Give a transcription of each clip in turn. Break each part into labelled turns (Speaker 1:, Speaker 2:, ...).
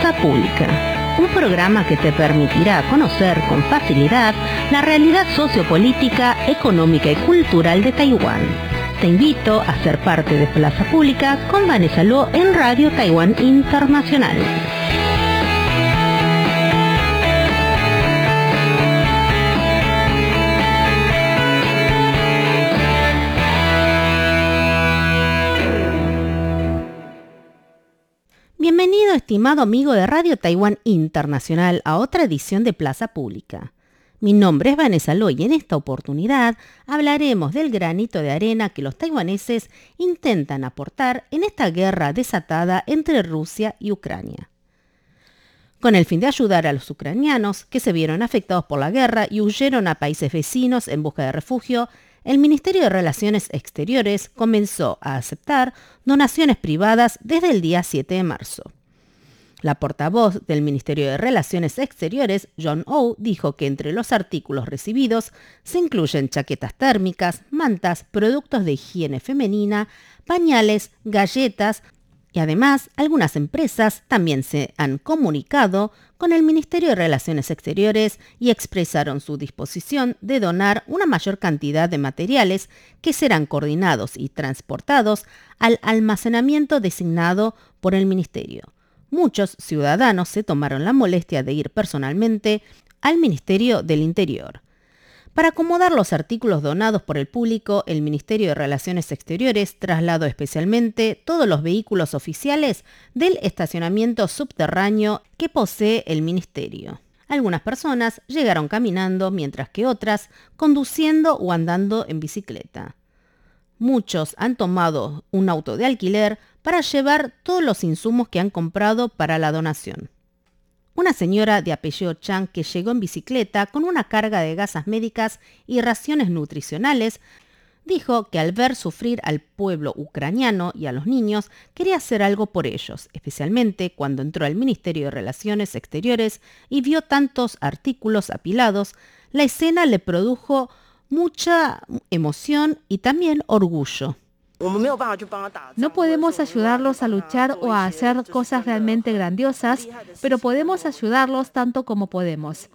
Speaker 1: Plaza Pública, un programa que te permitirá conocer con facilidad la realidad sociopolítica, económica y cultural de Taiwán. Te invito a ser parte de Plaza Pública con Vanessa Luo en Radio Taiwán Internacional. Estimado amigo de Radio Taiwán Internacional, a otra edición de Plaza Pública. Mi nombre es Vanessa Loy y en esta oportunidad hablaremos del granito de arena que los taiwaneses intentan aportar en esta guerra desatada entre Rusia y Ucrania. Con el fin de ayudar a los ucranianos que se vieron afectados por la guerra y huyeron a países vecinos en busca de refugio, el Ministerio de Relaciones Exteriores comenzó a aceptar donaciones privadas desde el día 7 de marzo. La portavoz del Ministerio de Relaciones Exteriores, John O, dijo que entre los artículos recibidos se incluyen chaquetas térmicas, mantas, productos de higiene femenina, pañales, galletas, y además, algunas empresas también se han comunicado con el Ministerio de Relaciones Exteriores y expresaron su disposición de donar una mayor cantidad de materiales que serán coordinados y transportados al almacenamiento designado por el Ministerio. Muchos ciudadanos se tomaron la molestia de ir personalmente al Ministerio del Interior. Para acomodar los artículos donados por el público, el Ministerio de Relaciones Exteriores trasladó especialmente todos los vehículos oficiales del estacionamiento subterráneo que posee el Ministerio. Algunas personas llegaron caminando mientras que otras conduciendo o andando en bicicleta. Muchos han tomado un auto de alquiler para llevar todos los insumos que han comprado para la donación. Una señora de apellido Chang que llegó en bicicleta con una carga de gasas médicas y raciones nutricionales dijo que al ver sufrir al pueblo ucraniano y a los niños, quería hacer algo por ellos, especialmente cuando entró al Ministerio de Relaciones Exteriores y vio tantos artículos apilados, la escena le produjo mucha emoción y también orgullo.
Speaker 2: No podemos ayudarlos a luchar o a hacer cosas realmente grandiosas, pero podemos ayudarlos tanto como podemos.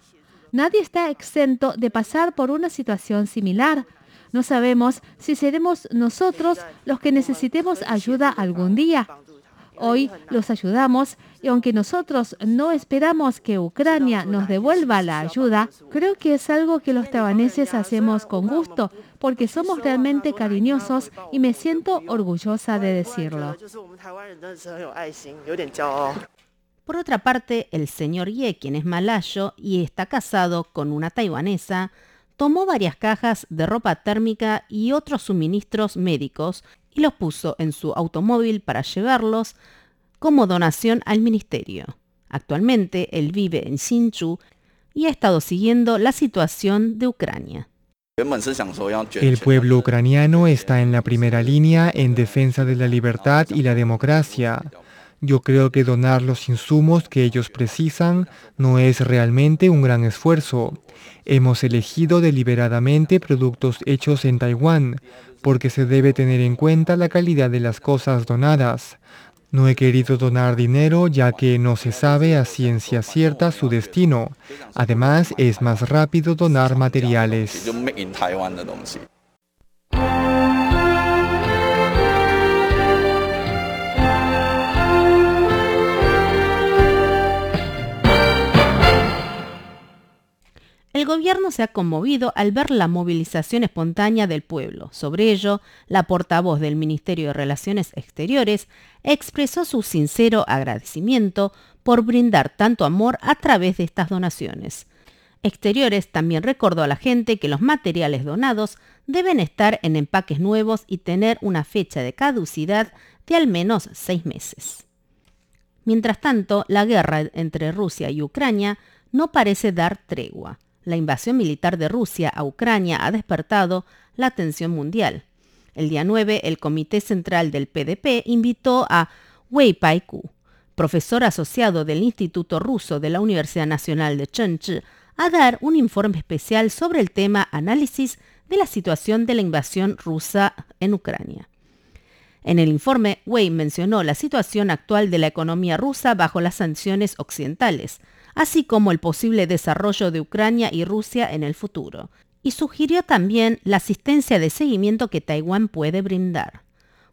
Speaker 2: Nadie está exento de pasar por una situación similar. No sabemos si seremos nosotros los que necesitemos ayuda algún día. Hoy los ayudamos y aunque nosotros no esperamos que Ucrania nos devuelva la ayuda, creo que es algo que los taiwaneses hacemos con gusto porque somos realmente cariñosos y me siento orgullosa de decirlo.
Speaker 1: Por otra parte, el señor Ye, quien es malayo y está casado con una taiwanesa, tomó varias cajas de ropa térmica y otros suministros médicos y los puso en su automóvil para llevarlos como donación al ministerio. Actualmente él vive en Sinchu y ha estado siguiendo la situación de Ucrania.
Speaker 3: El pueblo ucraniano está en la primera línea en defensa de la libertad y la democracia. Yo creo que donar los insumos que ellos precisan no es realmente un gran esfuerzo. Hemos elegido deliberadamente productos hechos en Taiwán, porque se debe tener en cuenta la calidad de las cosas donadas. No he querido donar dinero ya que no se sabe a ciencia cierta su destino. Además, es más rápido donar materiales.
Speaker 1: Gobierno se ha conmovido al ver la movilización espontánea del pueblo. Sobre ello, la portavoz del Ministerio de Relaciones Exteriores expresó su sincero agradecimiento por brindar tanto amor a través de estas donaciones. Exteriores también recordó a la gente que los materiales donados deben estar en empaques nuevos y tener una fecha de caducidad de al menos seis meses. Mientras tanto, la guerra entre Rusia y Ucrania no parece dar tregua la invasión militar de Rusia a Ucrania ha despertado la atención mundial. El día 9, el Comité Central del PDP invitó a Wei Paiku, profesor asociado del Instituto Ruso de la Universidad Nacional de Chengchi, a dar un informe especial sobre el tema análisis de la situación de la invasión rusa en Ucrania. En el informe, Wei mencionó la situación actual de la economía rusa bajo las sanciones occidentales, así como el posible desarrollo de Ucrania y Rusia en el futuro, y sugirió también la asistencia de seguimiento que Taiwán puede brindar.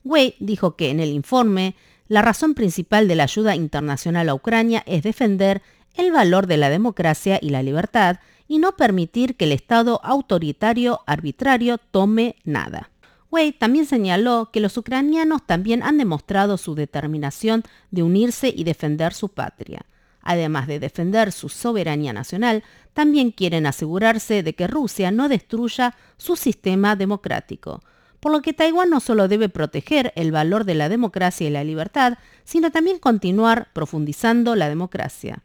Speaker 1: Wei dijo que en el informe la razón principal de la ayuda internacional a Ucrania es defender el valor de la democracia y la libertad y no permitir que el Estado autoritario arbitrario tome nada. Wei también señaló que los ucranianos también han demostrado su determinación de unirse y defender su patria. Además de defender su soberanía nacional, también quieren asegurarse de que Rusia no destruya su sistema democrático por lo que Taiwán no solo debe proteger el valor de la democracia y la libertad, sino también continuar profundizando la democracia.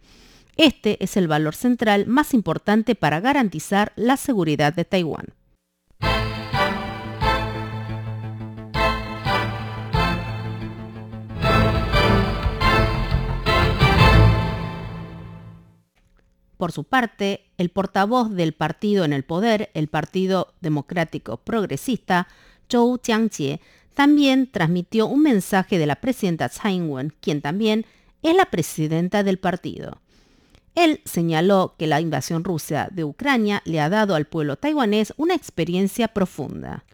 Speaker 1: Este es el valor central más importante para garantizar la seguridad de Taiwán. Por su parte, el portavoz del partido en el poder, el Partido Democrático Progresista, Zhou Jiangjie, también transmitió un mensaje de la presidenta Tsai Ing-wen, quien también es la presidenta del partido. Él señaló que la invasión rusa de Ucrania le ha dado al pueblo taiwanés una experiencia profunda.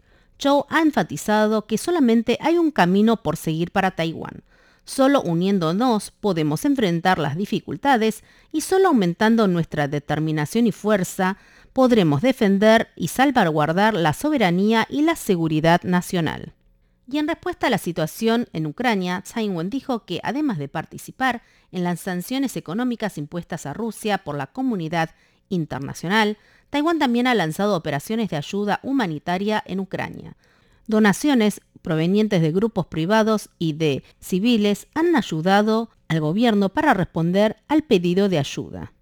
Speaker 1: Zhou ha enfatizado que solamente hay un camino por seguir para Taiwán. Solo uniéndonos podemos enfrentar las dificultades y solo aumentando nuestra determinación y fuerza podremos defender y salvaguardar la soberanía y la seguridad nacional. Y en respuesta a la situación en Ucrania, Tsai Ing-wen dijo que además de participar en las sanciones económicas impuestas a Rusia por la comunidad internacional, Taiwán también ha lanzado operaciones de ayuda humanitaria en Ucrania. Donaciones provenientes de grupos privados y de civiles han ayudado al gobierno para responder al pedido de ayuda.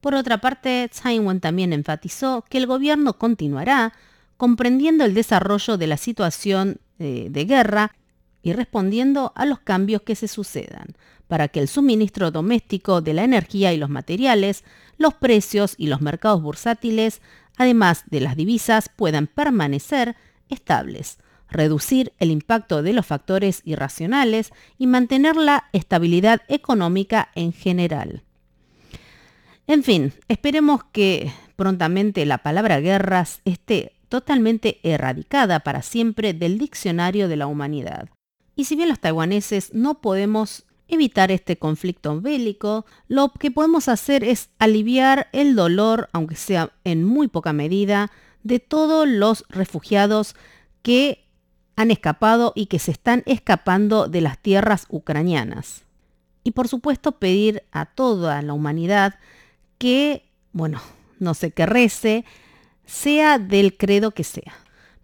Speaker 1: Por otra parte, Tsai Ing-wen también enfatizó que el gobierno continuará comprendiendo el desarrollo de la situación de, de guerra y respondiendo a los cambios que se sucedan, para que el suministro doméstico de la energía y los materiales, los precios y los mercados bursátiles, además de las divisas, puedan permanecer estables, reducir el impacto de los factores irracionales y mantener la estabilidad económica en general. En fin, esperemos que prontamente la palabra guerras esté totalmente erradicada para siempre del diccionario de la humanidad. Y si bien los taiwaneses no podemos evitar este conflicto bélico, lo que podemos hacer es aliviar el dolor, aunque sea en muy poca medida, de todos los refugiados que han escapado y que se están escapando de las tierras ucranianas. Y por supuesto pedir a toda la humanidad que, bueno, no sé, que rece, sea del credo que sea,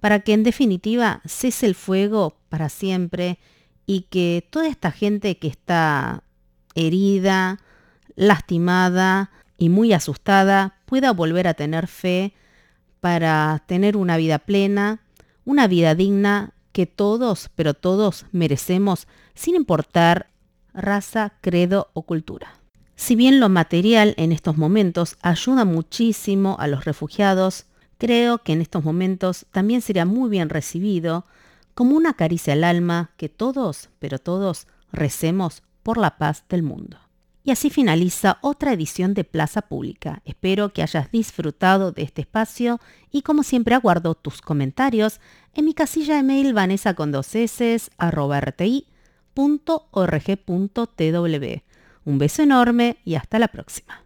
Speaker 1: para que en definitiva cese el fuego para siempre y que toda esta gente que está herida, lastimada y muy asustada pueda volver a tener fe para tener una vida plena, una vida digna que todos, pero todos merecemos sin importar raza, credo o cultura. Si bien lo material en estos momentos ayuda muchísimo a los refugiados, creo que en estos momentos también sería muy bien recibido como una caricia al alma que todos, pero todos, recemos por la paz del mundo. Y así finaliza otra edición de Plaza Pública. Espero que hayas disfrutado de este espacio y como siempre aguardo tus comentarios en mi casilla de mail vanessa con dos un beso enorme y hasta la próxima.